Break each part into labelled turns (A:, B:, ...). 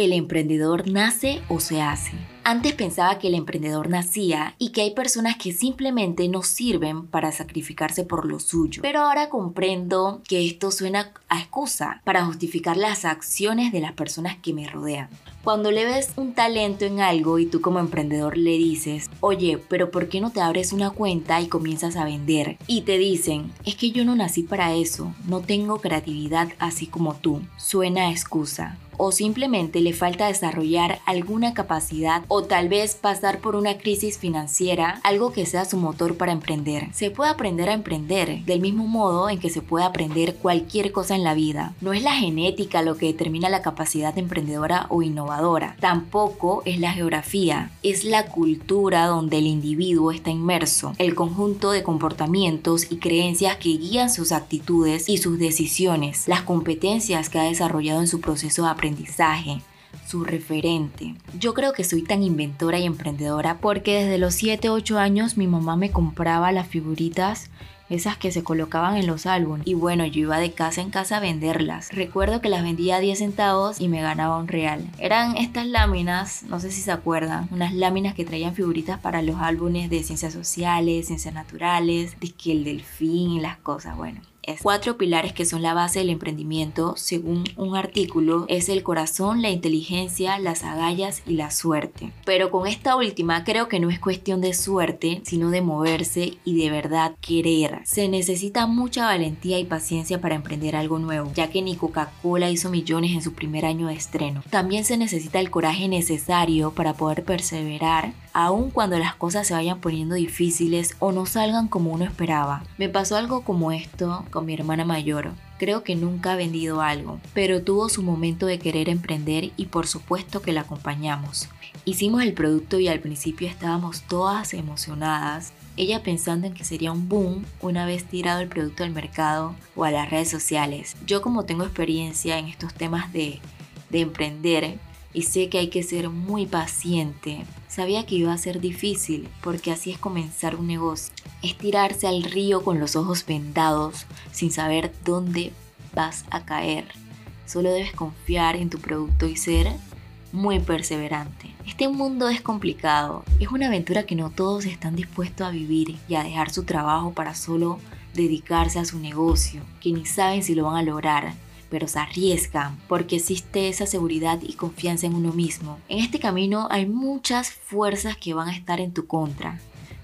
A: ¿El emprendedor nace o se hace? Antes pensaba que el emprendedor nacía y que hay personas que simplemente no sirven para sacrificarse por lo suyo. Pero ahora comprendo que esto suena a excusa para justificar las acciones de las personas que me rodean. Cuando le ves un talento en algo y tú como emprendedor le dices, oye, pero ¿por qué no te abres una cuenta y comienzas a vender? Y te dicen, es que yo no nací para eso, no tengo creatividad así como tú. Suena a excusa o simplemente le falta desarrollar alguna capacidad o tal vez pasar por una crisis financiera, algo que sea su motor para emprender. Se puede aprender a emprender del mismo modo en que se puede aprender cualquier cosa en la vida. No es la genética lo que determina la capacidad emprendedora o innovadora, tampoco es la geografía, es la cultura donde el individuo está inmerso, el conjunto de comportamientos y creencias que guían sus actitudes y sus decisiones, las competencias que ha desarrollado en su proceso de aprendizaje su referente. Yo creo que soy tan inventora y emprendedora porque desde los 7, 8 años mi mamá me compraba las figuritas esas que se colocaban en los álbumes. Y bueno, yo iba de casa en casa a venderlas. Recuerdo que las vendía a 10 centavos y me ganaba un real. Eran estas láminas, no sé si se acuerdan, unas láminas que traían figuritas para los álbumes de ciencias sociales, ciencias naturales, de que el delfín y las cosas, bueno cuatro pilares que son la base del emprendimiento, según un artículo, es el corazón, la inteligencia, las agallas y la suerte. Pero con esta última creo que no es cuestión de suerte, sino de moverse y de verdad querer. Se necesita mucha valentía y paciencia para emprender algo nuevo, ya que ni Coca-Cola hizo millones en su primer año de estreno. También se necesita el coraje necesario para poder perseverar aun cuando las cosas se vayan poniendo difíciles o no salgan como uno esperaba. Me pasó algo como esto con mi hermana mayor. Creo que nunca ha vendido algo, pero tuvo su momento de querer emprender y por supuesto que la acompañamos. Hicimos el producto y al principio estábamos todas emocionadas, ella pensando en que sería un boom una vez tirado el producto al mercado o a las redes sociales. Yo como tengo experiencia en estos temas de, de emprender, y sé que hay que ser muy paciente. Sabía que iba a ser difícil porque así es comenzar un negocio. Es tirarse al río con los ojos vendados sin saber dónde vas a caer. Solo debes confiar en tu producto y ser muy perseverante. Este mundo es complicado, es una aventura que no todos están dispuestos a vivir y a dejar su trabajo para solo dedicarse a su negocio, que ni saben si lo van a lograr pero se arriesgan porque existe esa seguridad y confianza en uno mismo. En este camino hay muchas fuerzas que van a estar en tu contra,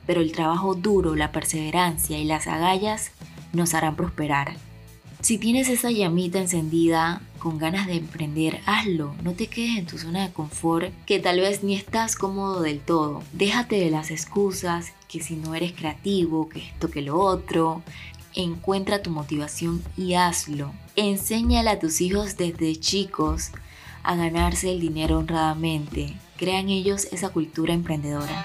A: pero el trabajo duro, la perseverancia y las agallas nos harán prosperar. Si tienes esa llamita encendida con ganas de emprender, hazlo. No te quedes en tu zona de confort que tal vez ni estás cómodo del todo. Déjate de las excusas, que si no eres creativo, que esto, que lo otro, encuentra tu motivación y hazlo. Enséñale a tus hijos desde chicos a ganarse el dinero honradamente. Crean ellos esa cultura emprendedora.